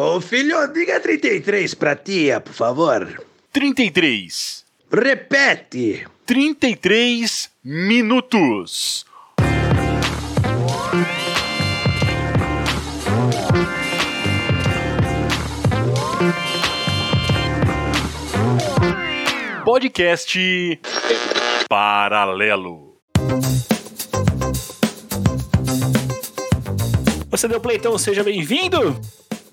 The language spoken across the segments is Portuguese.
Ô filho, diga 33 pra tia, por favor. 33. Repete. 33 minutos. Podcast Paralelo. Você deu play, então seja bem-vindo!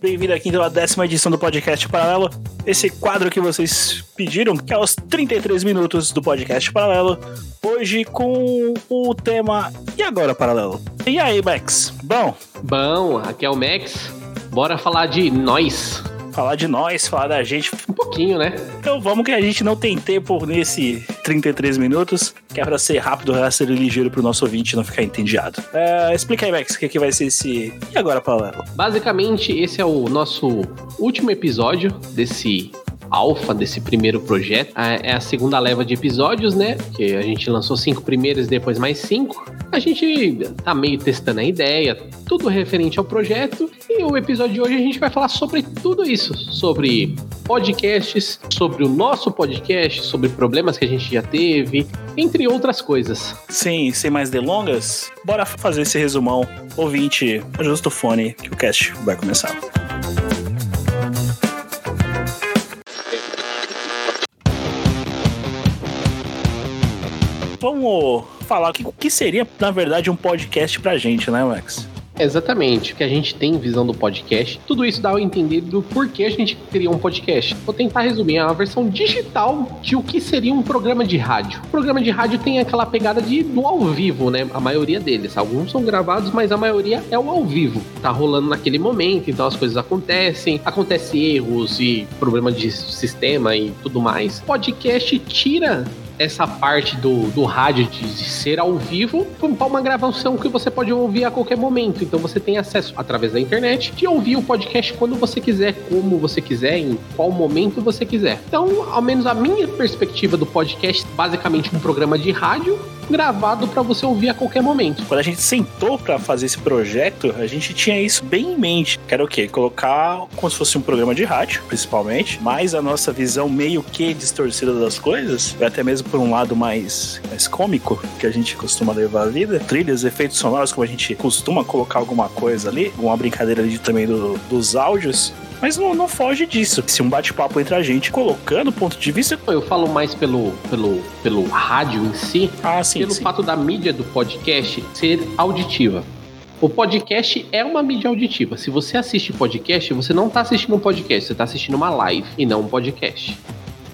Bem-vindo aqui então à décima edição do Podcast Paralelo. Esse quadro que vocês pediram, que é os 33 minutos do Podcast Paralelo. Hoje com o tema E agora, Paralelo? E aí, Max? Bom? Bom, aqui é o Max. Bora falar de nós. Falar de nós, falar da gente. Um pouquinho, né? Então vamos que a gente não tem tempo nesse 33 minutos, que é pra ser rápido, ser ligeiro pro nosso ouvinte não ficar entediado. É, explica aí, Max, o que, que vai ser esse. E agora, Paralelo? Basicamente, esse é o nosso último episódio desse alfa desse primeiro projeto. É a segunda leva de episódios, né? Que a gente lançou cinco primeiros, depois mais cinco. A gente tá meio testando a ideia, tudo referente ao projeto. E o episódio de hoje a gente vai falar sobre tudo isso, sobre podcasts, sobre o nosso podcast, sobre problemas que a gente já teve, entre outras coisas. Sim, sem mais delongas, bora fazer esse resumão. Ouvinte, ajusta o fone que o cast vai começar. Vamos falar o que, o que seria, na verdade, um podcast pra gente, né, Max? Exatamente, que a gente tem visão do podcast. Tudo isso dá a entender do porquê a gente cria um podcast. Vou tentar resumir, é uma versão digital de o que seria um programa de rádio. O programa de rádio tem aquela pegada de do ao vivo, né? A maioria deles. Alguns são gravados, mas a maioria é o ao vivo. Tá rolando naquele momento, então as coisas acontecem, acontecem erros e problema de sistema e tudo mais. Podcast tira essa parte do, do rádio de ser ao vivo para uma gravação que você pode ouvir a qualquer momento. Então você tem acesso através da internet de ouvir o podcast quando você quiser, como você quiser, em qual momento você quiser. Então, ao menos a minha perspectiva do podcast, basicamente um programa de rádio gravado para você ouvir a qualquer momento. Quando a gente sentou para fazer esse projeto, a gente tinha isso bem em mente. Que era o quê? Colocar como se fosse um programa de rádio, principalmente, mas a nossa visão meio que distorcida das coisas, até mesmo por um lado mais, mais cômico que a gente costuma levar a vida. Trilhas, efeitos sonoros, como a gente costuma colocar alguma coisa ali, uma brincadeira ali também do, dos áudios. Mas não, não foge disso. Se um bate-papo entre a gente, colocando o ponto de vista. Eu falo mais pelo, pelo, pelo rádio em si, ah, sim, pelo sim. fato da mídia do podcast ser auditiva. O podcast é uma mídia auditiva. Se você assiste podcast, você não está assistindo um podcast, você está assistindo uma live e não um podcast.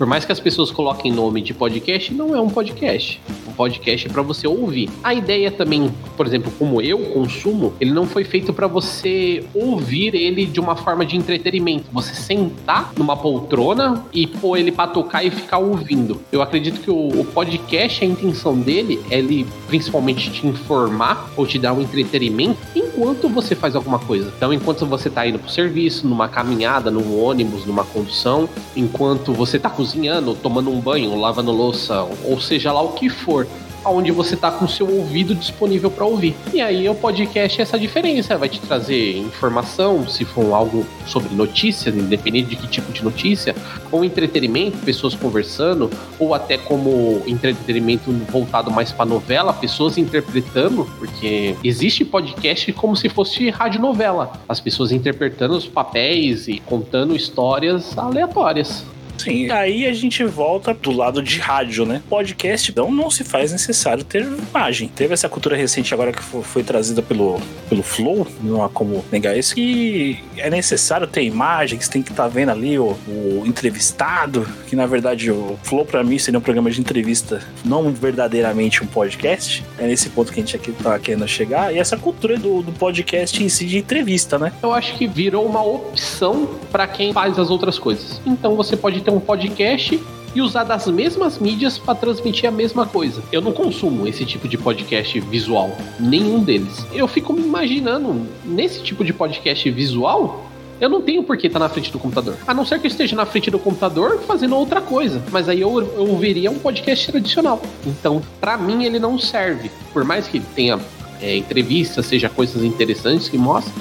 Por mais que as pessoas coloquem nome de podcast, não é um podcast. Um podcast é para você ouvir. A ideia também, por exemplo, como eu consumo, ele não foi feito para você ouvir ele de uma forma de entretenimento. Você sentar numa poltrona e pôr ele para tocar e ficar ouvindo. Eu acredito que o, podcast, a intenção dele é ele principalmente te informar ou te dar um entretenimento enquanto você faz alguma coisa. Então, enquanto você tá indo pro serviço, numa caminhada, num ônibus, numa condução, enquanto você tá cozinhando, tomando um banho, lavando louça, ou seja lá o que for, onde você tá com o seu ouvido disponível para ouvir. E aí o podcast é essa diferença, vai te trazer informação, se for algo sobre notícias, independente de que tipo de notícia, ou entretenimento, pessoas conversando, ou até como entretenimento voltado mais para novela, pessoas interpretando, porque existe podcast como se fosse radionovela, as pessoas interpretando os papéis e contando histórias aleatórias. Sim, aí a gente volta do lado de rádio, né? Podcast, então não se faz necessário ter imagem. Teve essa cultura recente agora que foi trazida pelo, pelo Flow, não há como negar isso, que é necessário ter imagem, que você tem que estar tá vendo ali o, o, entrevistado, que na verdade o Flow para mim seria um programa de entrevista, não verdadeiramente um podcast. É nesse ponto que a gente aqui tá querendo chegar. E essa cultura do, do podcast em si de entrevista, né? Eu acho que virou uma opção para quem faz as outras coisas. Então você pode ter um podcast e usar das mesmas mídias para transmitir a mesma coisa. Eu não consumo esse tipo de podcast visual, nenhum deles. Eu fico me imaginando nesse tipo de podcast visual. Eu não tenho por que estar tá na frente do computador. A não ser que eu esteja na frente do computador fazendo outra coisa. Mas aí eu, eu ouviria um podcast tradicional. Então, para mim, ele não serve. Por mais que tenha é, entrevistas, seja coisas interessantes que mostrem,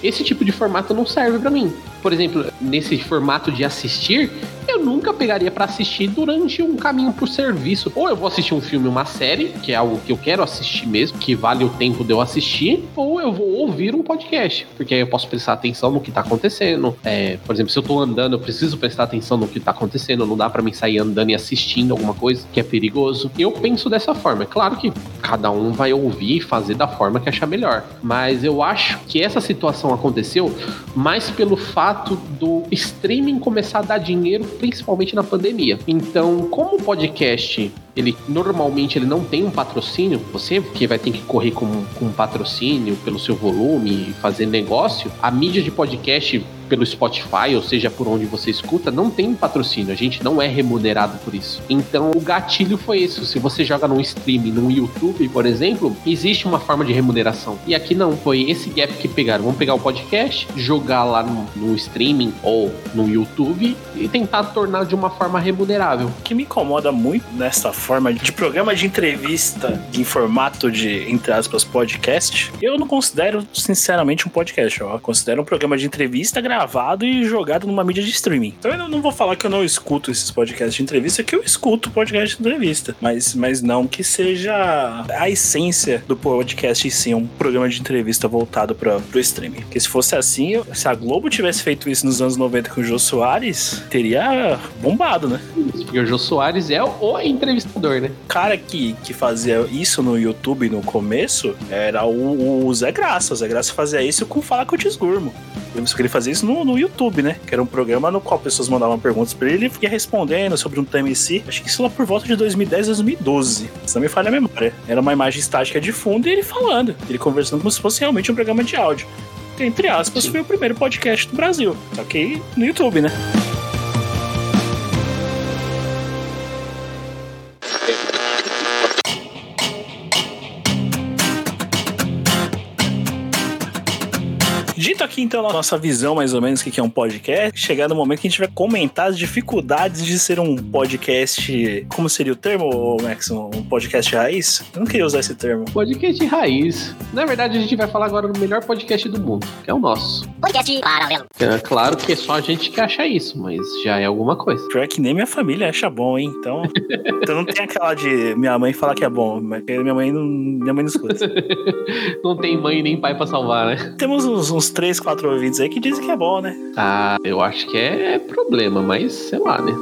esse tipo de formato não serve para mim. Por exemplo, nesse formato de assistir, eu nunca pegaria para assistir durante um caminho por serviço. Ou eu vou assistir um filme, uma série, que é algo que eu quero assistir mesmo, que vale o tempo de eu assistir, ou eu vou ouvir um podcast, porque aí eu posso prestar atenção no que tá acontecendo. É, por exemplo, se eu tô andando, eu preciso prestar atenção no que tá acontecendo, não dá para mim sair andando e assistindo alguma coisa que é perigoso. Eu penso dessa forma. É claro que cada um vai ouvir e fazer da forma que achar melhor, mas eu acho que essa situação aconteceu mais pelo fato do streaming começar a dar dinheiro, principalmente na pandemia. Então, como o podcast ele normalmente ele não tem um patrocínio, você que vai ter que correr com, com um patrocínio pelo seu volume e fazer negócio, a mídia de podcast pelo Spotify, ou seja, por onde você escuta, não tem patrocínio. A gente não é remunerado por isso. Então, o gatilho foi isso. Se você joga num streaming, no YouTube, por exemplo, existe uma forma de remuneração. E aqui não. Foi esse gap que pegaram. Vamos pegar o podcast, jogar lá no, no streaming ou no YouTube e tentar tornar de uma forma remunerável. O que me incomoda muito nessa forma de programa de entrevista em formato de, entre aspas, podcast, eu não considero, sinceramente, um podcast. Eu considero um programa de entrevista gravado e jogado numa mídia de streaming. Então eu não vou falar que eu não escuto esses podcasts de entrevista, que eu escuto podcast de entrevista. Mas, mas não que seja a essência do podcast em si, um programa de entrevista voltado para o streaming. Porque se fosse assim, se a Globo tivesse feito isso nos anos 90 com o Jô Soares, teria bombado, né? Porque o Jô Soares é o entrevista entrevistador, né? O cara que, que fazia isso no YouTube no começo era o, o Zé Graça. O Zé Graça fazia isso com Fala com o Só que ele fazia isso no, no YouTube, né? Que era um programa no qual pessoas mandavam perguntas pra ele e ele ia respondendo sobre um tema em si. Acho que isso lá por volta de 2010, 2012. Se não me falha a memória. Era uma imagem estática de fundo e ele falando. Ele conversando como se fosse realmente um programa de áudio. Que, entre aspas, Sim. foi o primeiro podcast do Brasil. Só que no YouTube, né? Aqui então a nossa visão, mais ou menos, o que é um podcast. Chegar no momento que a gente vai comentar as dificuldades de ser um podcast. Como seria o termo, Max? Um podcast raiz? Eu não queria usar esse termo. Podcast raiz. Na verdade, a gente vai falar agora do melhor podcast do mundo, que é o nosso. Podcast paralelo. É claro que é só a gente que acha isso, mas já é alguma coisa. Pior que nem minha família acha bom, hein? Então, então não tem aquela de minha mãe falar que é bom, mas minha mãe não, minha mãe não escuta. não tem mãe nem pai pra salvar, né? Temos uns, uns três, quatro ouvintes aí que dizem que é bom, né? Ah, eu acho que é problema, mas sei lá, né?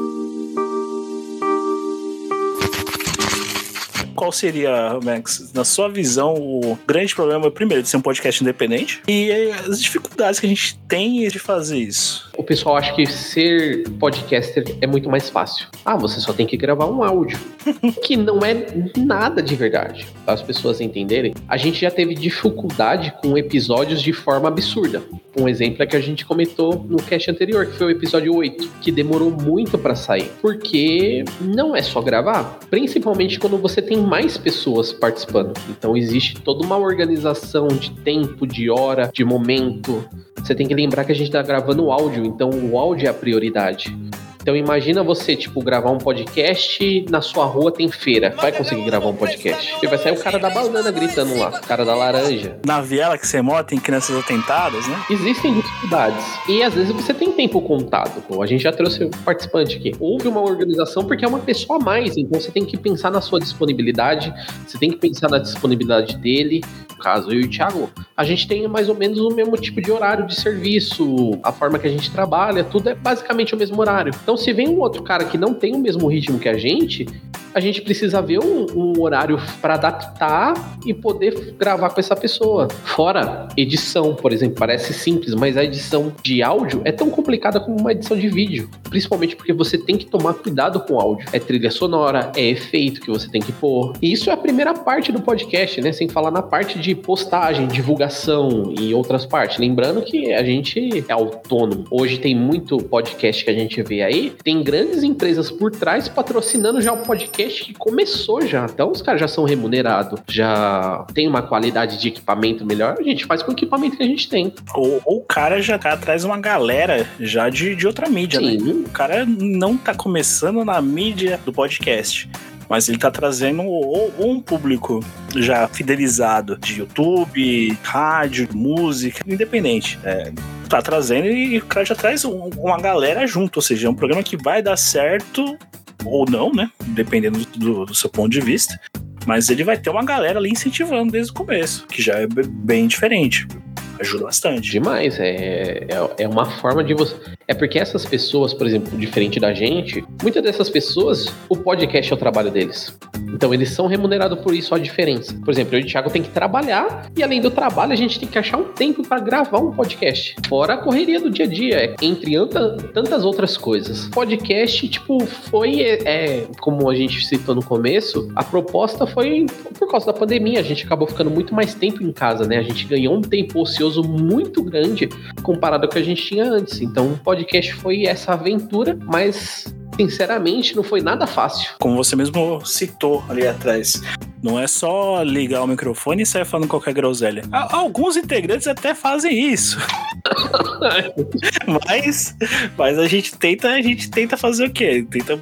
qual seria, Max, na sua visão, o grande problema, primeiro, de ser um podcast independente e as dificuldades que a gente tem de fazer isso? O pessoal acha que ser podcaster é muito mais fácil. Ah, você só tem que gravar um áudio. que não é nada de verdade. Para as pessoas entenderem, a gente já teve dificuldade com episódios de forma absurda. Um exemplo é que a gente comentou no cast anterior, que foi o episódio 8, que demorou muito para sair. Porque não é só gravar, principalmente quando você tem mais pessoas participando. Então existe toda uma organização de tempo, de hora, de momento. Você tem que lembrar que a gente está gravando áudio, então o áudio é a prioridade. Então imagina você, tipo, gravar um podcast na sua rua tem feira. Vai conseguir gravar um podcast. Porque vai sair o cara da banana gritando lá, o cara da laranja. Na viela que você mora tem crianças atentadas, né? Existem dificuldades. E às vezes você tem tempo contado. Pô, a gente já trouxe um participante aqui. Houve uma organização porque é uma pessoa a mais. Então você tem que pensar na sua disponibilidade, você tem que pensar na disponibilidade dele. No caso, eu e o Thiago, a gente tem mais ou menos o mesmo tipo de horário de serviço, a forma que a gente trabalha, tudo é basicamente o mesmo horário. Então, se vem um outro cara que não tem o mesmo ritmo que a gente, a gente precisa ver um, um horário para adaptar e poder gravar com essa pessoa. Fora edição, por exemplo, parece simples, mas a edição de áudio é tão complicada como uma edição de vídeo, principalmente porque você tem que tomar cuidado com o áudio. É trilha sonora, é efeito que você tem que pôr. E isso é a primeira parte do podcast, né? Sem falar na parte de postagem, divulgação e outras partes. Lembrando que a gente é autônomo. Hoje tem muito podcast que a gente vê aí, tem grandes empresas por trás patrocinando já o podcast que começou já. Então os caras já são remunerados, já tem uma qualidade de equipamento melhor. A gente faz com o equipamento que a gente tem. Ou, ou o cara já tá traz uma galera já de, de outra mídia, né? Sim. né? O cara não tá começando na mídia do podcast Mas ele tá trazendo um público já fidelizado de YouTube, rádio, música, independente. É, tá trazendo e o cara já traz um- uma galera junto, ou seja, é um programa que vai dar certo ou não, né? Dependendo do, do seu ponto de vista. Mas ele vai ter uma galera ali incentivando desde o começo, que já é be- bem diferente. Ajuda bastante. Demais, é, é, é uma forma de você. É porque essas pessoas, por exemplo, diferente da gente, muitas dessas pessoas, o podcast é o trabalho deles. Então eles são remunerados por isso, a diferença. Por exemplo, eu e o Thiago tem que trabalhar e além do trabalho a gente tem que achar um tempo para gravar um podcast. Fora a correria do dia a dia, é, entre anta- tantas outras coisas. Podcast, tipo, foi, é, é, como a gente citou no começo, a proposta foi por causa da pandemia. A gente acabou ficando muito mais tempo em casa, né? A gente ganhou um tempo ocioso muito grande comparado ao que a gente tinha antes. Então podcast foi essa aventura, mas sinceramente não foi nada fácil. Como você mesmo citou ali atrás. Não é só ligar o microfone e sair falando qualquer groselha. Alguns integrantes até fazem isso. Mas, mas a gente tenta, a gente tenta fazer o quê? Tenta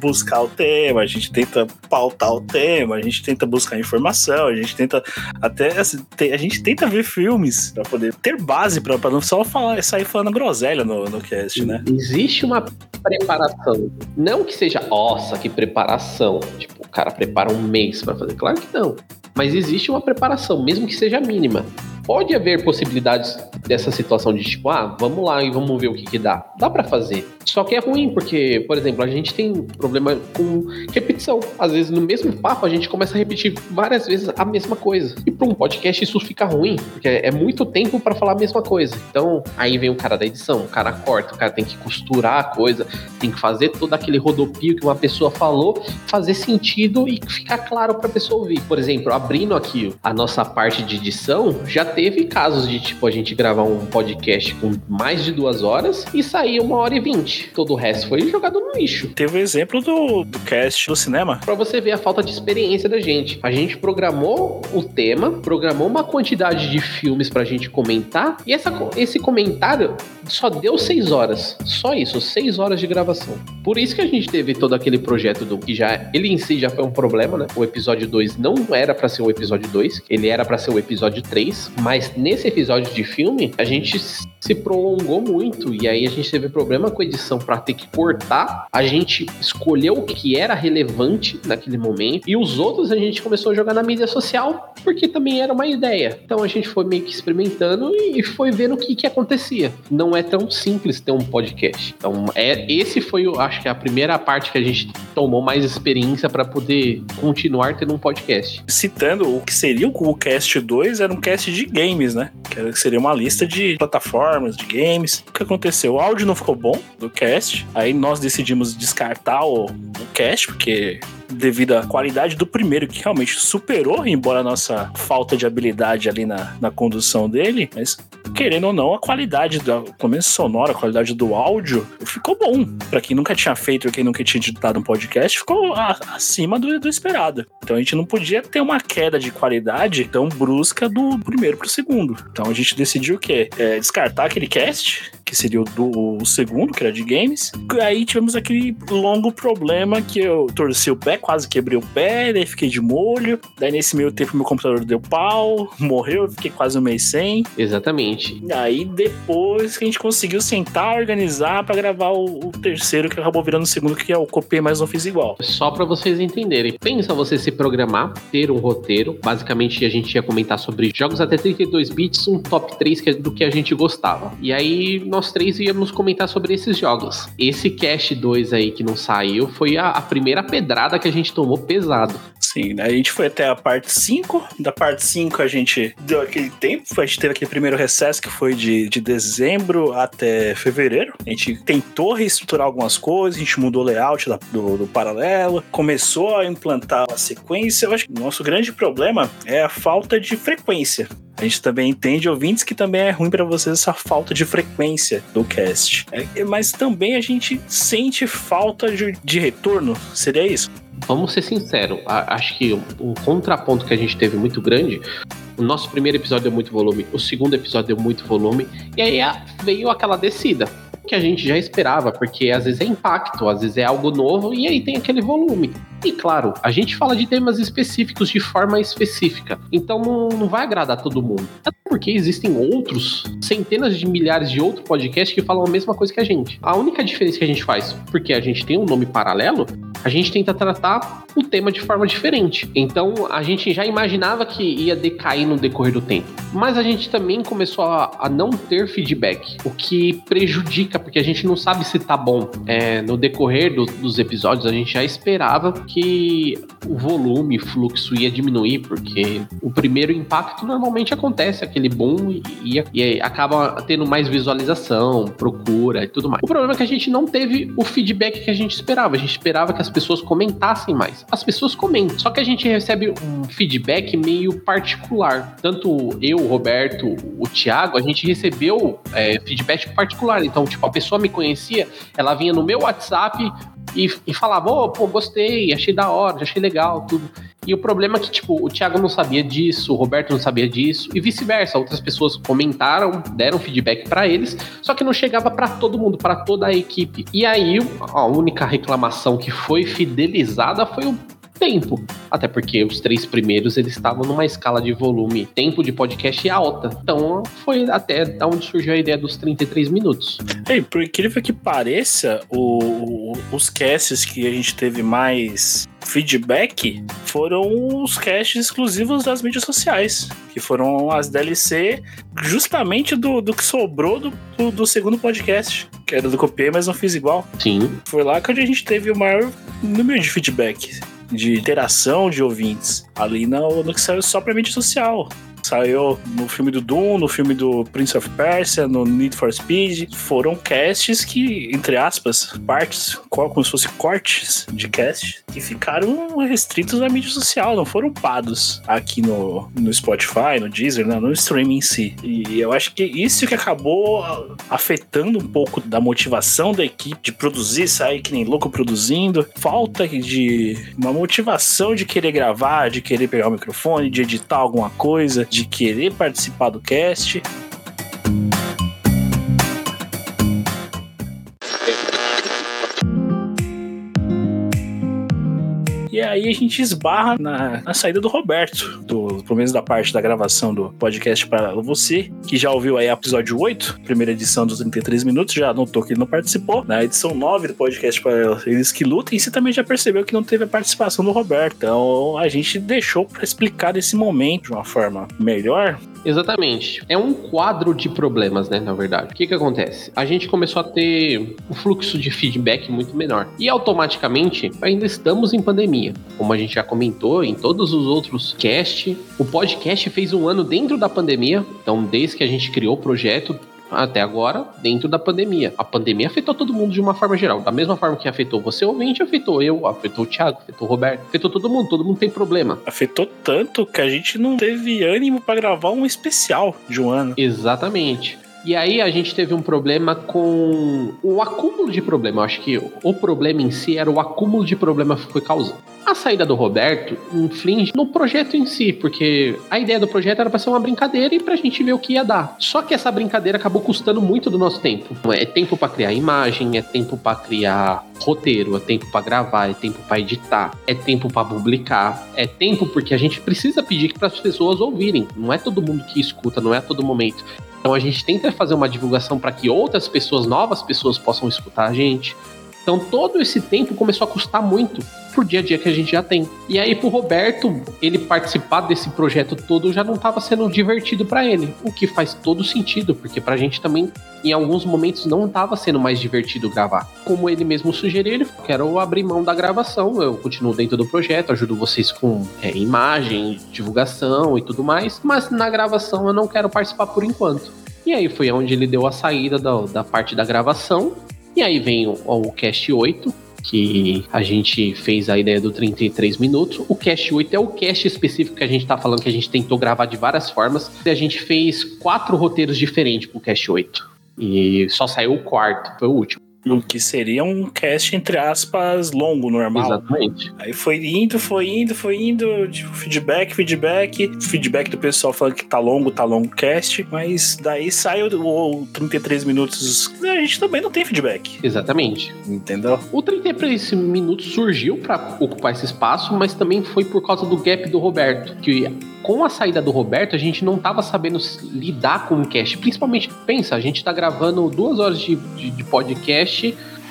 buscar o tema, a gente tenta pautar o tema, a gente tenta buscar informação, a gente tenta até assim, a gente tenta ver filmes pra poder ter base pra não só falar, sair falando groselha no, no cast, né? Existe uma preparação. Não que seja, nossa, que preparação. Tipo, o cara prepara um mês pra fazer. Claro que não. Mas existe uma preparação, mesmo que seja mínima. Pode haver possibilidades dessa situação de tipo, ah, vamos lá e vamos ver o que, que dá. Dá pra fazer. Só que é ruim, porque, por exemplo, a gente tem problema com repetição. Às vezes, no mesmo papo, a gente começa a repetir várias vezes a mesma coisa. E para um podcast, isso fica ruim, porque é muito tempo pra falar a mesma coisa. Então, aí vem o cara da edição, o cara corta, o cara tem que costurar a coisa, tem que fazer todo aquele rodopio que uma pessoa falou, fazer sentido e ficar claro pra pessoa ouvir. Por exemplo, abrindo aqui a nossa parte de edição, já teve casos de, tipo, a gente gravar um podcast com mais de duas horas e sair uma hora e vinte. Todo o resto foi jogado no lixo. Teve o exemplo do, do cast do cinema. Pra você ver a falta de experiência da gente. A gente programou o tema, programou uma quantidade de filmes pra gente comentar, e essa, esse comentário só deu seis horas. Só isso, seis horas de gravação. Por isso que a gente teve todo aquele projeto do que já. Ele em si já foi um problema, né? O episódio 2 não era pra ser o episódio 2, ele era pra ser o episódio 3, mas nesse episódio de filme, a gente se prolongou muito e aí a gente teve problema com a edição para ter que cortar. A gente escolheu o que era relevante naquele momento e os outros a gente começou a jogar na mídia social porque também era uma ideia. Então a gente foi meio que experimentando e foi vendo o que que acontecia. Não é tão simples ter um podcast. Então é esse foi, eu acho que a primeira parte que a gente tomou mais experiência para poder continuar tendo um podcast. Citando o que seria o Cast 2, era um cast de games, né? Que seria uma lista de plataformas, de games. O que aconteceu? O áudio não ficou bom do cast. Aí nós decidimos descartar o, o cast, porque devido à qualidade do primeiro, que realmente superou, embora a nossa falta de habilidade ali na, na condução dele, mas querendo ou não, a qualidade, da, pelo menos sonora, a qualidade do áudio, ficou bom. Pra quem nunca tinha feito, quem nunca tinha editado um podcast, ficou a- acima do, do esperado. Então a gente não podia ter uma queda de qualidade tão brusca do primeiro pro segundo. Então a gente decidiu o quê? É, descartar aquele cast, que seria o, do, o segundo, que era de games. Aí tivemos aquele longo problema que eu torci o pé, quase quebrei o pé, daí fiquei de molho. Daí nesse meio tempo meu computador deu pau, morreu, eu fiquei quase um mês sem. Exatamente. E aí depois que a gente conseguiu sentar, organizar pra gravar o, o terceiro, que acabou virando o segundo, que é o copiei, mas não fiz igual. Só para vocês entenderem. Pensa você se programar, ter um roteiro. Basicamente, a gente ia comentar sobre jogos até 32 bits, um top 3 que- do que a gente gostava. E aí, nós três íamos comentar sobre esses jogos. Esse Cash 2 aí que não saiu foi a, a primeira pedrada que a gente tomou pesado. Sim, né? a gente foi até a parte 5. Da parte 5 a gente deu aquele tempo. A gente teve aquele primeiro recesso que foi de, de dezembro até fevereiro. A gente tentou reestruturar algumas coisas, a gente mudou o layout da- do, do paralelo, começou a implantar a sequência. Eu acho que o nosso grande problema é a falta de frequência. A gente também entende, ouvintes, que também é ruim pra vocês essa falta de frequência do cast. É, mas também a gente sente falta de, de retorno. Seria isso? Vamos ser sinceros, acho que um contraponto que a gente teve muito grande. O nosso primeiro episódio deu muito volume, o segundo episódio deu muito volume, e aí veio aquela descida. Que a gente já esperava, porque às vezes é impacto, às vezes é algo novo e aí tem aquele volume. E claro, a gente fala de temas específicos de forma específica, então não, não vai agradar todo mundo. Até porque existem outros, centenas de milhares de outros podcasts que falam a mesma coisa que a gente. A única diferença que a gente faz, porque a gente tem um nome paralelo, a gente tenta tratar o tema de forma diferente. Então a gente já imaginava que ia decair no decorrer do tempo. Mas a gente também começou a, a não ter feedback, o que prejudica, porque a gente não sabe se tá bom. É, no decorrer do, dos episódios, a gente já esperava que o volume, fluxo ia diminuir, porque o primeiro impacto normalmente acontece, aquele boom, e, e, e acaba tendo mais visualização, procura e tudo mais. O problema é que a gente não teve o feedback que a gente esperava. A gente esperava que as pessoas comentassem mais. As pessoas comentam, só que a gente recebe um feedback meio particular. Tanto eu, o Roberto, o Thiago, a gente recebeu é, feedback particular. Então, tipo, a pessoa me conhecia, ela vinha no meu WhatsApp e, e falava, oh, pô, gostei, achei da hora, achei legal, tudo. E o problema é que, tipo, o Thiago não sabia disso, o Roberto não sabia disso, e vice-versa. Outras pessoas comentaram, deram feedback para eles, só que não chegava para todo mundo, para toda a equipe. E aí, a única reclamação que foi fidelizada foi o tempo. Até porque os três primeiros eles estavam numa escala de volume, tempo de podcast alta. Então foi até da onde surgiu a ideia dos 33 minutos. Ei, por incrível que pareça, o, os casts que a gente teve mais feedback foram os casts exclusivos das mídias sociais, que foram as DLC justamente do, do que sobrou do, do, do segundo podcast, que era do Copiei, mas não fiz igual. Sim. Foi lá que a gente teve o maior número de feedback, de interação de ouvintes, ali no, no que saiu só pra mídia social. Saiu no filme do Doom, no filme do Prince of Persia, no Need for Speed. Foram casts que, entre aspas, partes, como se fosse cortes de cast, que ficaram restritos à mídia social, não foram pados aqui no, no Spotify, no Deezer, né, no streaming em si. E eu acho que isso que acabou afetando um pouco da motivação da equipe de produzir, sair que nem louco produzindo. Falta de uma motivação de querer gravar, de querer pegar o microfone, de editar alguma coisa, de querer participar do cast. Aí a gente esbarra na, na, saída do Roberto, do, pelo menos da parte da gravação do podcast para você, que já ouviu aí o episódio 8, primeira edição dos 33 minutos, já notou que ele não participou. Na edição 9 do podcast para eles que lutam, e você também já percebeu que não teve a participação do Roberto. Então a gente deixou para explicar esse momento de uma forma melhor, Exatamente. É um quadro de problemas, né, na verdade. O que que acontece? A gente começou a ter um fluxo de feedback muito menor. E automaticamente, ainda estamos em pandemia. Como a gente já comentou em todos os outros cast, o podcast fez um ano dentro da pandemia. Então, desde que a gente criou o projeto, até agora dentro da pandemia. A pandemia afetou todo mundo de uma forma geral. Da mesma forma que afetou você ouvinte, afetou eu, afetou o Thiago, afetou o Roberto, afetou todo mundo, todo mundo tem problema. Afetou tanto que a gente não teve ânimo para gravar um especial de um ano. Exatamente. E aí a gente teve um problema com o acúmulo de problema. Eu acho que o problema em si era o acúmulo de problema que foi causado. A saída do Roberto inflige no projeto em si, porque a ideia do projeto era para ser uma brincadeira e pra gente ver o que ia dar. Só que essa brincadeira acabou custando muito do nosso tempo. É tempo para criar imagem, é tempo para criar roteiro, é tempo para gravar, é tempo para editar, é tempo para publicar, é tempo porque a gente precisa pedir para as pessoas ouvirem. Não é todo mundo que escuta, não é a todo momento. Então a gente tenta fazer uma divulgação para que outras pessoas, novas pessoas, possam escutar a gente. Então todo esse tempo começou a custar muito por dia a dia que a gente já tem. E aí pro Roberto, ele participar desse projeto todo já não estava sendo divertido para ele, o que faz todo sentido, porque pra gente também em alguns momentos não estava sendo mais divertido gravar. Como ele mesmo sugeriu, ele falou, quero abrir mão da gravação, eu continuo dentro do projeto, ajudo vocês com é, imagem, divulgação e tudo mais, mas na gravação eu não quero participar por enquanto. E aí foi onde ele deu a saída da, da parte da gravação. E aí vem o, o Cast 8, que a gente fez a ideia do 33 minutos. O Cast 8 é o cast específico que a gente tá falando que a gente tentou gravar de várias formas. E a gente fez quatro roteiros diferentes pro Cast 8. E só saiu o quarto, foi o último. O que seria um cast, entre aspas, longo, normal. Exatamente. Aí foi indo, foi indo, foi indo, tipo, feedback, feedback, feedback do pessoal falando que tá longo, tá longo o cast, mas daí sai o, o 33 minutos, a gente também não tem feedback, Exatamente. entendeu? O 33 minutos surgiu para ocupar esse espaço, mas também foi por causa do gap do Roberto, que com a saída do Roberto, a gente não tava sabendo lidar com o cast. Principalmente, pensa, a gente tá gravando duas horas de, de- de podcast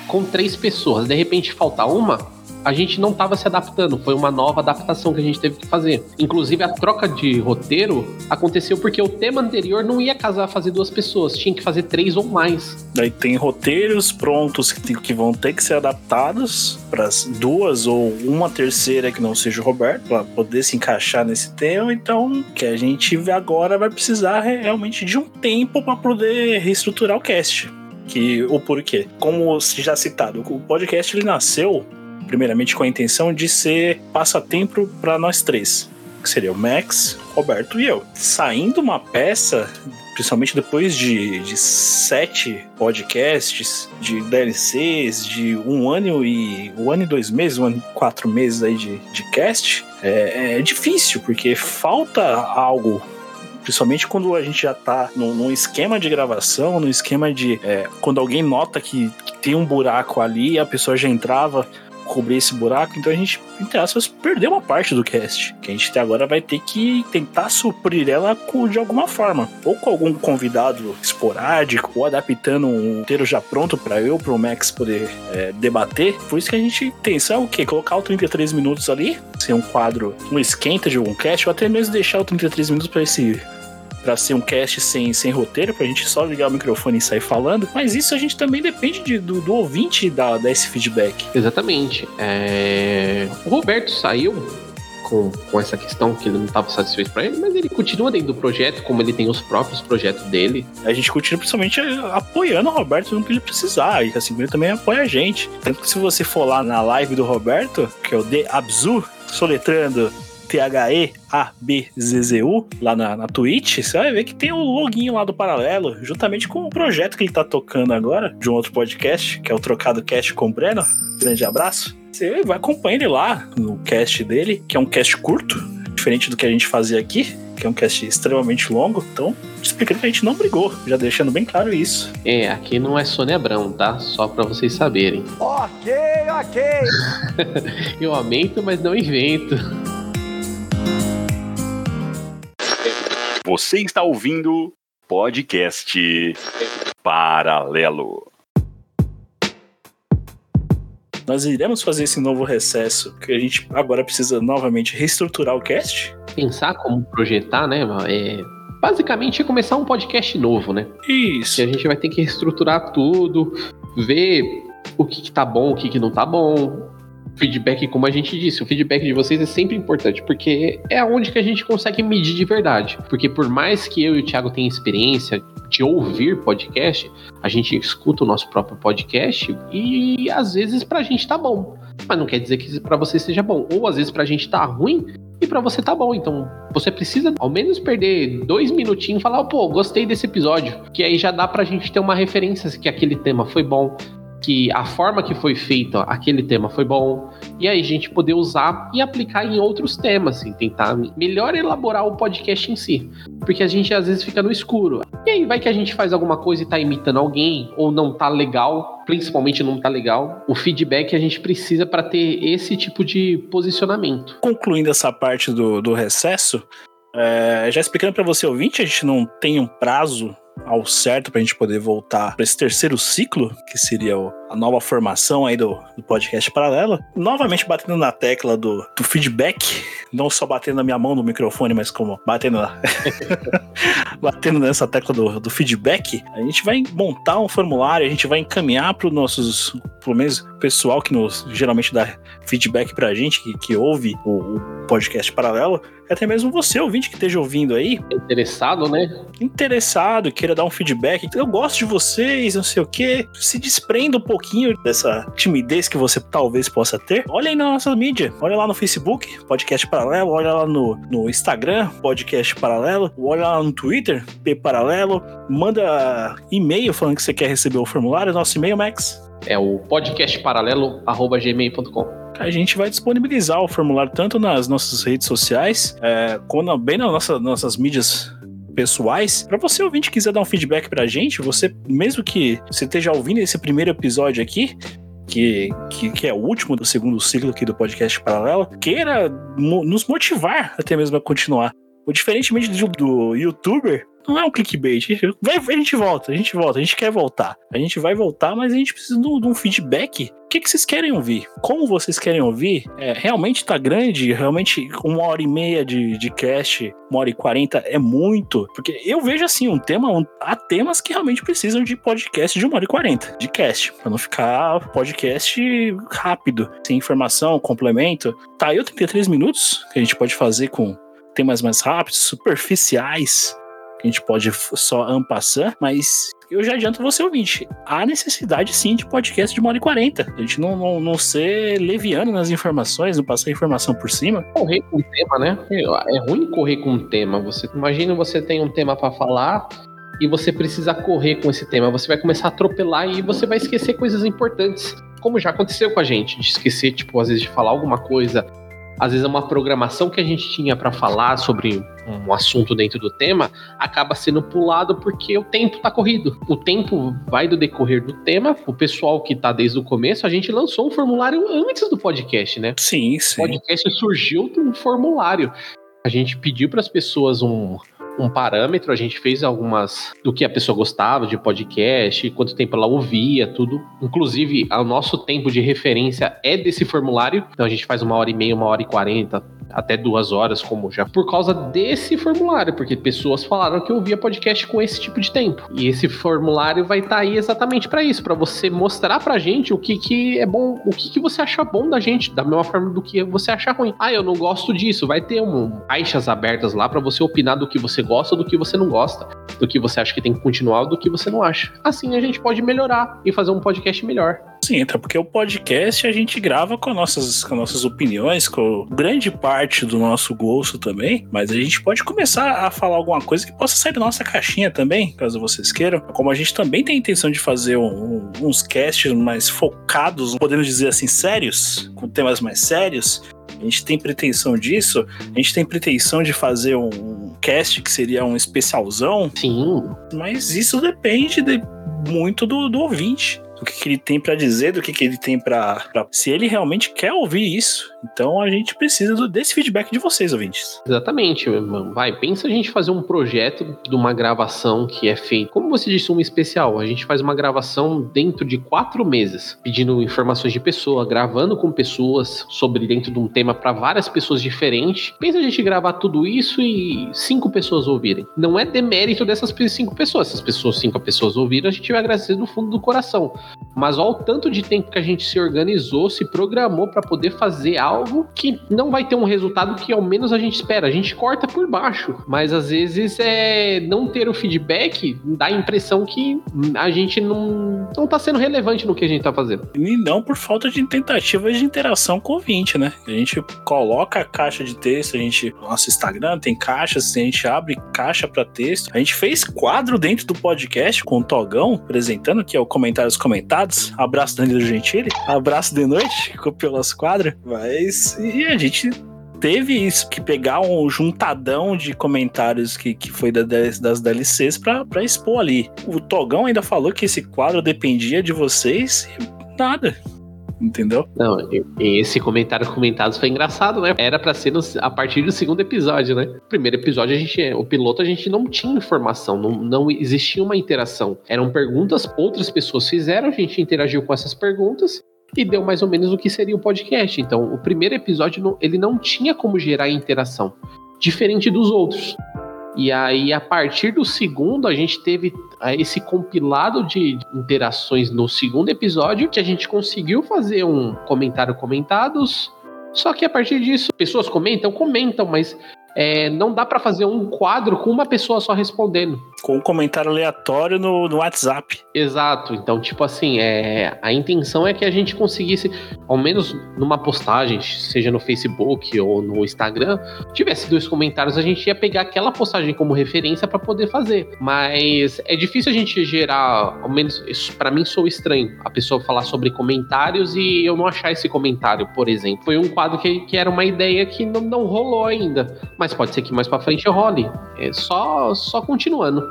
com três pessoas. De repente falta uma, a gente não tava se adaptando. Foi uma nova adaptação que a gente teve que fazer. Inclusive, a troca de roteiro aconteceu porque o tema anterior não ia casar fazer duas pessoas, tinha que fazer três ou mais. Daí tem roteiros prontos que, tem- que vão ter que ser adaptados para duas ou uma terceira que não seja o Roberto, para poder se encaixar nesse tema. Então, que a gente agora vai precisar re- realmente de um tempo para poder reestruturar o cast. Que o porquê? Como já citado, o podcast ele nasceu primeiramente com a intenção de ser passatempo para nós três, que seria o Max, Roberto e eu. Saindo uma peça principalmente depois de, de sete podcasts, de DLCs, de um ano e um ano e dois meses, um ano e quatro meses aí de, de cast, é, é difícil, porque falta algo. Principalmente quando a gente já tá num, num esquema de gravação, num esquema de. é, quando alguém nota que, que tem um buraco ali, a pessoa já entrava, cobrir esse buraco, então a gente, entre aspas, perdeu uma parte do cast. Que a gente agora vai ter que tentar suprir ela de alguma forma. Ou com algum convidado esporádico, ou adaptando um roteiro já pronto para eu, pro Max poder é, debater. Por isso que a gente pensa o quê? Colocar o 33 minutos ali, ser um quadro, um esquenta de algum cast, ou até mesmo deixar o 33 minutos para esse Pra ser um cast sem, sem roteiro, pra gente só ligar o microfone e sair falando. Mas isso a gente também depende de- do, do ouvinte dar, dar esse feedback. Exatamente. É, O Roberto saiu com, com essa questão que ele não estava satisfeito para ele, mas ele continua dentro do projeto, como ele tem os próprios projetos dele. A gente continua principalmente apoiando o Roberto no que ele precisar. E assim, ele também apoia a gente. Tanto que se você for lá na live do Roberto, que é o The Abzu, soletrando T-H-E-A-B-Z-Z-U, lá na, na Twitch, você vai ver que tem o loginho lá do Paralelo, juntamente com o projeto que ele tá tocando agora, de um outro podcast, que é o Trocado Cast com o Breno. Grande abraço. Você vai acompanhar ele lá no cast dele, que é um cast curto, diferente do que a gente fazia aqui, que é um cast extremamente longo. Então, explicando que a gente não brigou, já deixando bem claro isso. É, aqui não é Sônia Abrão, tá? Só para vocês saberem. Ok, ok. Eu aumento, mas não invento. Você está ouvindo podcast Paralelo. Nós iremos fazer esse novo recesso, que a gente agora precisa novamente reestruturar o cast. Pensar como projetar, né? É, basicamente é começar um podcast novo, né? Isso. Que a gente vai ter que reestruturar tudo, ver o que, que tá bom, o que, que não tá bom. Feedback, como a gente disse, o feedback de vocês é sempre importante, porque é onde que a gente consegue medir de verdade. Porque por mais que eu e o Thiago tenham experiência de ouvir podcast, a gente escuta o nosso próprio podcast e às vezes pra gente tá bom. Mas não quer dizer que pra você seja bom. Ou às vezes pra gente tá ruim e pra você tá bom. Então você precisa ao menos perder dois minutinhos e falar, pô, gostei desse episódio. Que aí já dá pra gente ter uma referência que aquele tema foi bom. Que a forma que foi feito aquele tema foi bom. E aí a gente poder usar e aplicar em outros temas, assim, tentar melhor elaborar o podcast em si. Porque a gente às vezes fica no escuro. E aí vai que a gente faz alguma coisa e tá imitando alguém, ou não tá legal, principalmente não tá legal. O feedback a gente precisa para ter esse tipo de posicionamento. Concluindo essa parte do, do recesso, é, já explicando para você ouvinte, a gente não tem um prazo ao certo pra gente poder voltar para esse terceiro ciclo, que seria o- a nova formação aí do, do podcast paralelo. Novamente batendo na tecla do, do feedback, não só batendo na minha mão no microfone, mas como batendo na- batendo nessa tecla do, do feedback, a gente vai montar um formulário, a gente vai encaminhar para os nossos, pelo menos o pessoal que nos geralmente dá feedback pra gente, que, que ouve o, o podcast paralelo, até mesmo você, ouvinte que esteja ouvindo aí, Interessado, né? interessado, queira dar um feedback, eu gosto de vocês, não sei o que, se desprenda um pouquinho dessa timidez que você talvez possa ter. Olha aí na nossa mídia, olha lá no Facebook, podcast paralelo, olha lá no, no Instagram, podcast paralelo, olha lá no Twitter, P paralelo, manda e-mail falando que você quer receber o formulário, nosso e-mail, Max. É o podcastparalelo.gmail.com. A gente vai disponibilizar o formulário tanto nas nossas redes sociais, é, quanto bem nas nossa, nossas mídias pessoais. Para você ouvinte quiser dar um feedback pra gente, você mesmo que você esteja ouvindo esse primeiro episódio aqui, que, que, que é o último do segundo ciclo aqui do podcast paralelo, queira mo- nos motivar até mesmo a continuar. Diferentemente do, do youtuber, não é um clickbait. Vai, a gente volta, a gente volta, a gente quer voltar. A gente vai voltar, mas a gente precisa de um, feedback. O que, que vocês querem ouvir? Como vocês querem ouvir? É, realmente tá grande? Realmente uma hora e meia de, de cast, uma hora e quarenta é muito? Porque eu vejo assim, um tema, um- há temas que realmente precisam de podcast de uma hora e quarenta, de cast, pra não ficar podcast rápido, sem informação, complemento. Tá aí o 33 minutos que a gente pode fazer com temas mais rápidos, superficiais, que a gente pode só ampassar, mas eu já adianto você ouvinte, há necessidade sim de podcast de uma hora e quarenta. A gente não, não, não ser leviano nas informações, não passar informação por cima. Correr com o tema, né? É ruim correr com um tema. Você imagina você tem um tema pra falar e você precisa correr com esse tema. Você vai começar a atropelar e você vai esquecer coisas importantes, como já aconteceu com a gente, de esquecer, tipo, às vezes de falar alguma coisa. Às vezes é uma programação que a gente tinha pra falar sobre um assunto dentro do tema acaba sendo pulado porque o tempo tá corrido. O tempo vai do decorrer do tema. O pessoal que tá desde o começo, a gente lançou um formulário antes do podcast, né? Sim, O sim. podcast surgiu de um formulário. A gente pediu para as pessoas um, um parâmetro, a gente fez algumas do que a pessoa gostava de podcast, quanto tempo ela ouvia, tudo. Inclusive, o nosso tempo de referência é desse formulário. Então a gente faz uma hora e meia, uma hora e quarenta, até duas horas, como já, por causa desse formulário, porque pessoas falaram que ouvia podcast com esse tipo de tempo. E esse formulário vai estar aí exatamente para isso, para você mostrar pra gente o que, que é bom, o que, que você acha bom da gente, da mesma forma do que você acha ruim. Ah, eu não gosto disso. Vai ter um, caixas abertas lá para você opinar do que você gosta, do que você não gosta, do que você acha que tem que continuar, do que você não acha. Assim a gente pode melhorar e fazer um podcast melhor. Sim, até porque o podcast a gente grava com nossas, com nossas opiniões, com grande parte do nosso gosto também, mas a gente pode começar a falar alguma coisa que possa sair da nossa caixinha também, caso vocês queiram. Como a gente também tem a intenção de fazer um- um- uns casts mais focados, podemos dizer assim, sérios, com temas mais sérios. A gente tem pretensão disso, a gente tem pretensão de fazer um, um cast que seria um especialzão, Sim, mas isso depende de- muito do, do ouvinte. Do que, que ele tem pra dizer, do que, que ele tem pra, pra- Se ele realmente quer ouvir isso. Então a gente precisa desse feedback de vocês, ouvintes. Exatamente. Vai, pensa a gente fazer um projeto de uma gravação que é feito. Como você disse, um especial. A gente faz uma gravação dentro de quatro meses, pedindo informações de pessoa, gravando com pessoas sobre dentro de um tema para várias pessoas diferentes. Pensa a gente gravar tudo isso e cinco pessoas ouvirem. Não é demérito dessas cinco pessoas. Se as pessoas, cinco pessoas ouviram, a gente vai agradecer do fundo do coração. Mas olha o tanto de tempo que a gente se organizou, se programou para poder fazer algo que não vai ter um resultado que ao menos a gente espera. A gente corta por baixo, mas às vezes é não ter o feedback dá a impressão que a gente não não tá sendo relevante no que a gente tá fazendo. E não por falta de tentativas de interação com o ouvinte, né? A gente coloca a caixa de texto, a gente. Nosso Instagram tem caixas, a gente abre caixa pra texto. A gente fez quadro dentro do podcast com o Togão, apresentando, que é o Comentários Comentados. Abraço Danilo Gentili. Abraço de noite, copiou nosso quadro. E a gente. Teve isso, que pegar um juntadão de comentários que, que foi da- das DLCs pra expor ali. O Togão ainda falou que esse quadro dependia de vocês e nada. Entendeu? Não, esse comentário comentados foi engraçado, né? Era pra ser no- a partir do segundo episódio, né? Primeiro episódio a gente, o piloto a gente não tinha informação, não, não existia uma interação. Eram perguntas, outras pessoas fizeram, a gente interagiu com essas perguntas e deu mais ou menos o que seria o podcast. Então, o primeiro episódio não- ele não tinha como gerar interação, diferente dos outros. E aí, a partir do segundo, a gente teve ah, esse compilado de interações no segundo episódio, que a gente conseguiu fazer um comentário comentados, Só que a partir disso, pessoas comentam, comentam, mas é, não dá para fazer um quadro com uma pessoa só respondendo. Com um comentário aleatório no, no WhatsApp. Exato. Então, tipo assim, é, a intenção é que a gente conseguisse, ao menos numa postagem, seja no Facebook ou no Instagram, tivesse dois comentários, a gente ia pegar aquela postagem como referência para poder fazer. Mas é difícil a gente gerar, ao menos para mim sou estranho, a pessoa falar sobre comentários e eu não achar esse comentário, por exemplo. Foi um quadro que, que era uma ideia que não, não rolou ainda mas pode ser que mais para frente role. É só, só continuando.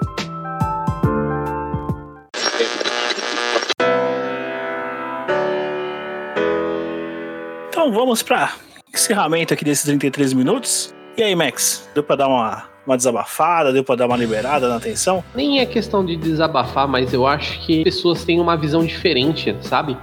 Então vamos para encerramento aqui desses 33 minutos. E aí, Max, deu para dar uma, uma desabafada, deu para dar uma liberada na atenção? Nem é questão de desabafar, mas eu acho que pessoas têm uma visão diferente, sabe?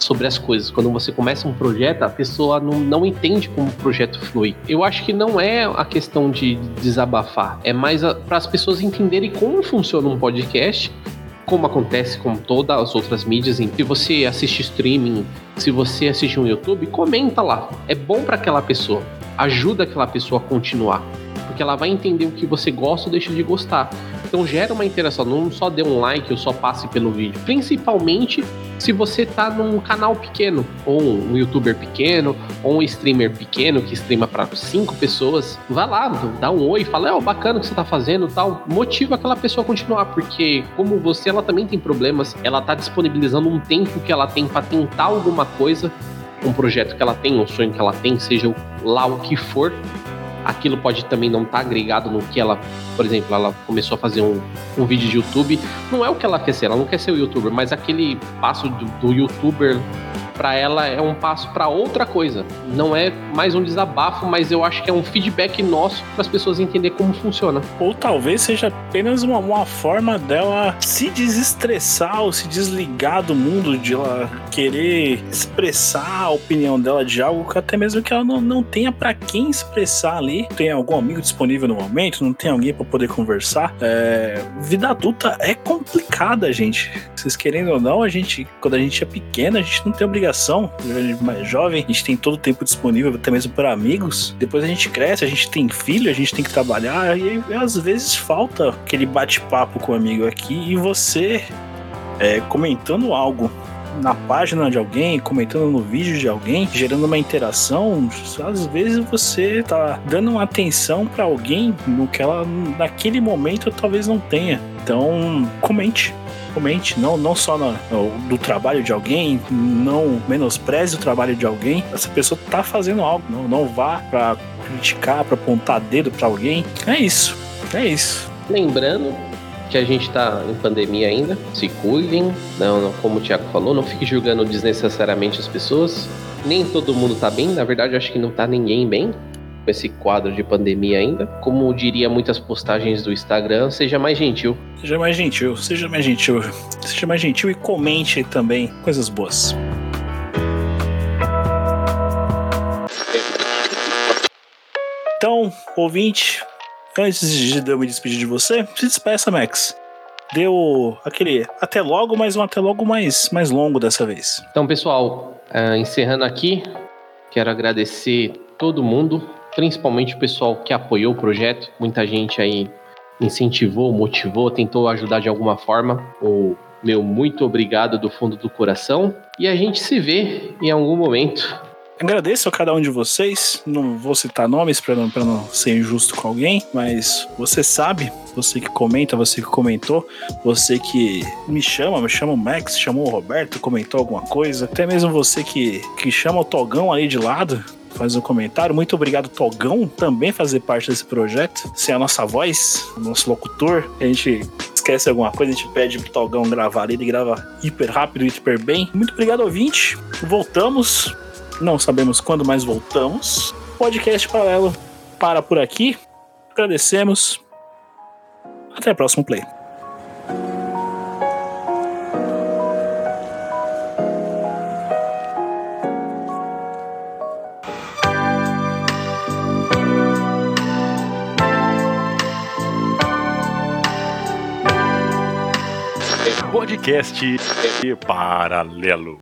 Sobre as coisas. Quando você começa um projeto, a pessoa não, não entende como o projeto flui. Eu acho que não é a questão de desabafar, é mais para as pessoas entenderem como funciona um podcast como acontece com todas as outras mídias, se você assiste streaming, se você assiste um YouTube, comenta lá. É bom para aquela pessoa, ajuda aquela pessoa a continuar, porque ela vai entender o que você gosta ou deixa de gostar. Então gera uma interação, não só dê um like ou só passe pelo vídeo. Principalmente se você tá num canal pequeno, ou um youtuber pequeno, ou um streamer pequeno que streama para cinco pessoas, vai lá, dá um oi, fala, é oh, bacana o que você tá fazendo tal. Motiva aquela pessoa a continuar, porque como você, ela também tem problemas, ela tá disponibilizando um tempo que ela tem para tentar alguma coisa, um projeto que ela tem, um sonho que ela tem, seja lá o que for, aquilo pode também não estar tá agregado no que ela, por exemplo, ela começou a fazer um, um vídeo de YouTube, não é o que ela quer ser, ela não quer ser o youtuber, mas aquele passo do, do youtuber para ela é um passo para outra coisa. Não é mais um desabafo, mas eu acho que é um feedback nosso para as pessoas entender como funciona. Ou talvez seja apenas uma, uma forma dela se desestressar ou se desligar do mundo, de ela querer expressar a opinião dela de algo que até mesmo que ela não, não tenha para quem expressar ali. Tem algum amigo disponível no momento, não tem alguém para poder conversar. É, vida adulta é complicada, gente. Vocês querendo ou não, a gente, quando a gente é pequena, a gente não tem obrigação criação, mais jovem, a gente tem todo o tempo disponível, até mesmo para amigos. Depois a gente cresce, a gente tem filho, a gente tem que trabalhar, e às vezes falta aquele bate-papo com o amigo aqui e você é, comentando algo na página de alguém, comentando no vídeo de alguém, gerando uma interação, às vezes você tá dando uma atenção para alguém no que ela naquele momento talvez não tenha. Então, comente, comente, não, não só no, do trabalho de alguém, não menospreze o trabalho de alguém. Essa pessoa tá fazendo algo, não, não vá para criticar, para apontar dedo para alguém. É isso, é isso. Lembrando que a gente está em pandemia ainda, se cuidem, não, não, como o Thiago falou, não fique julgando desnecessariamente as pessoas. Nem todo mundo tá bem, na verdade, acho que não tá ninguém bem com esse quadro de pandemia ainda. Como diria muitas postagens do Instagram, seja mais gentil. Seja mais gentil, seja mais gentil. Seja mais gentil e comente também coisas boas. Então, ouvinte, antes de eu me despedir de você, se despeça, Max. Deu aquele até logo, mas um até logo mais, mais longo dessa vez. Então, pessoal, uh, encerrando aqui, quero agradecer todo mundo principalmente o pessoal que apoiou o projeto. Muita gente aí incentivou, motivou, tentou ajudar de alguma forma. O meu muito obrigado do fundo do coração. E a gente se vê em algum momento. Agradeço a cada um de vocês. Não vou citar nomes para não, não ser injusto com alguém, mas você sabe, você que comenta, você que comentou, você que me chama, me chama o Max, chamou o Roberto, comentou alguma coisa, até mesmo você que, que chama o Togão aí de lado, faz um comentário. Muito obrigado, Togão, também fazer parte desse projeto. Ser a nossa voz, o nosso locutor. A gente esquece alguma coisa, a gente pede pro Togão gravar ele grava hiper rápido, hiper bem. Muito obrigado, ouvinte. Voltamos. Não sabemos quando, mas voltamos. Podcast paralelo para por aqui. Agradecemos. Até o próximo play. podcast paralelo.